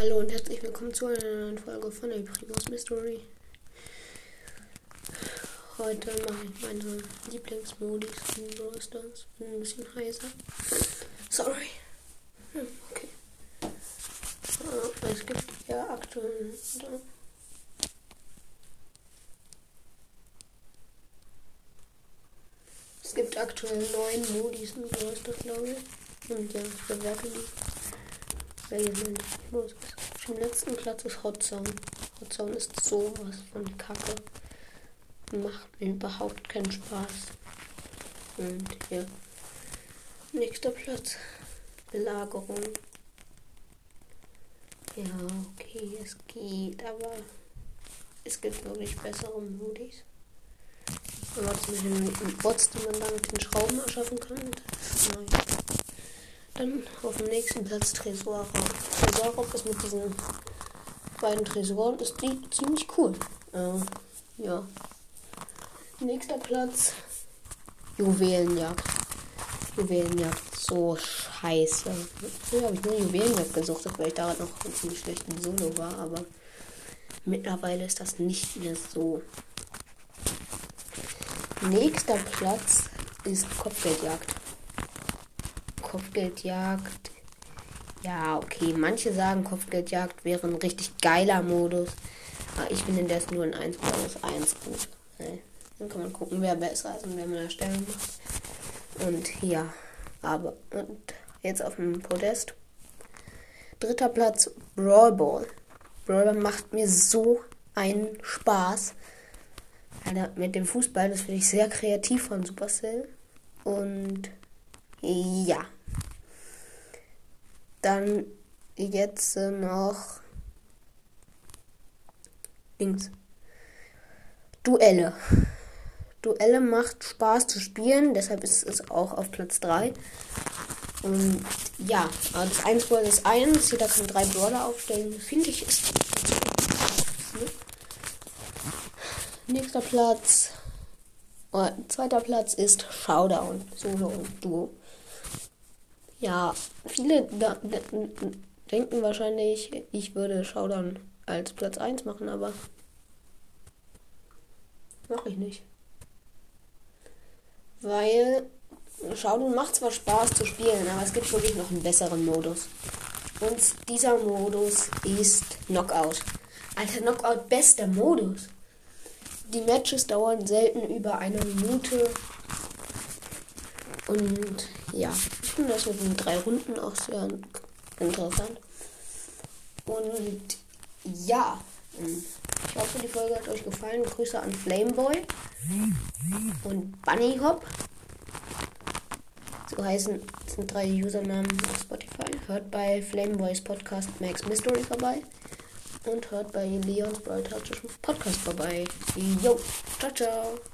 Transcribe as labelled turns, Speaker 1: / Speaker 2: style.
Speaker 1: Hallo und herzlich willkommen zu einer neuen Folge von El Primos Mystery. Heute mache ich meine Lieblingsmodis in Brawl Stars. Bin ein bisschen heißer. Sorry. Hm, okay. Äh, es gibt ja aktuell. Es gibt aktuell neun Modis in Brawl Stars, glaube ich. Und ja, ich bewerte die welchen los ist. Im letzten Platz ist Hot Zone. Hot Zone ist sowas von Kacke. Macht mir überhaupt keinen Spaß. Und hier. Nächster Platz. Belagerung. Ja, okay, es geht, aber es gibt wirklich bessere Modis. Aber zum Beispiel die man dann mit den Schrauben erschaffen kann. Nein. Dann auf dem nächsten Platz Tresorraum. Tresorraum ist mit diesen beiden Tresoren ist die ziemlich cool. Äh, ja. Nächster Platz Juwelenjagd. Juwelenjagd. So scheiße. Früher habe ich nur Juwelenjagd gesucht, weil ich da noch ein ziemlich schlechten Solo war, aber mittlerweile ist das nicht mehr so. Nächster Platz ist Kopfgeldjagd. Kopfgeldjagd. Ja, okay. Manche sagen, Kopfgeldjagd wäre ein richtig geiler Modus. Aber ich finde der ist nur in 1 plus 1 gut. Dann kann man gucken, wer besser ist und wer mehr Erstellung macht. Und ja, aber und jetzt auf dem Podest. Dritter Platz, Brawl Ball. Brawl Ball macht mir so einen Spaß. Alter, mit dem Fußball, das finde ich sehr kreativ von Supercell. Und ja. Dann jetzt noch Dings. Duelle. Duelle macht Spaß zu spielen, deshalb ist es auch auf Platz 3. Und ja, das 1 Brawler ist 1, jeder kann drei Brawler aufstellen. Finde ich ist. Nächster Platz. Oh, zweiter Platz ist Showdown, Solo und Duo. Ja, viele denken wahrscheinlich, ich würde Showdown als Platz 1 machen, aber mache ich nicht. Weil Showdown macht zwar Spaß zu spielen, aber es gibt wirklich noch einen besseren Modus. Und dieser Modus ist Knockout. Alter, Knockout, bester Modus. Die Matches dauern selten über eine Minute. Und ja, ich finde das mit den drei Runden auch sehr interessant. Und ja, ich hoffe, die Folge hat euch gefallen. Grüße an Flameboy und Bunny Hop. So heißen sind drei Usernamen auf Spotify. Hört bei Flameboys Podcast Max Mystery vorbei. Und hört bei Leons Brawl Podcast vorbei. Jo, ciao, ciao.